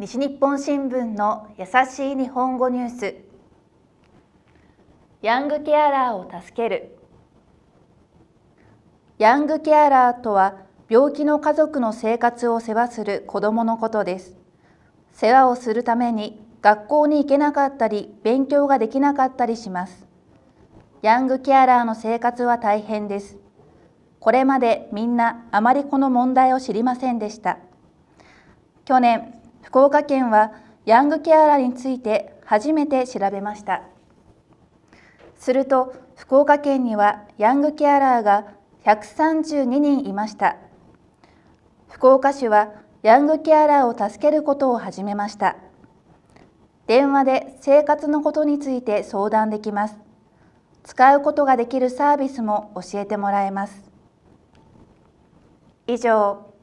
西日本新聞の優しい日本語ニュース。ヤングケアラーを助ける。ヤングケアラーとは病気の家族の生活を世話する子どものことです。世話をするために学校に行けなかったり勉強ができなかったりします。ヤングケアラーの生活は大変です。これまでみんなあまりこの問題を知りませんでした。去年福岡県はヤングケアラーについて初めて調べました。すると福岡県にはヤングケアラーが132人いました。福岡市はヤングケアラーを助けることを始めました。電話で生活のことについて相談できます。使うことができるサービスも教えてもらえます。以上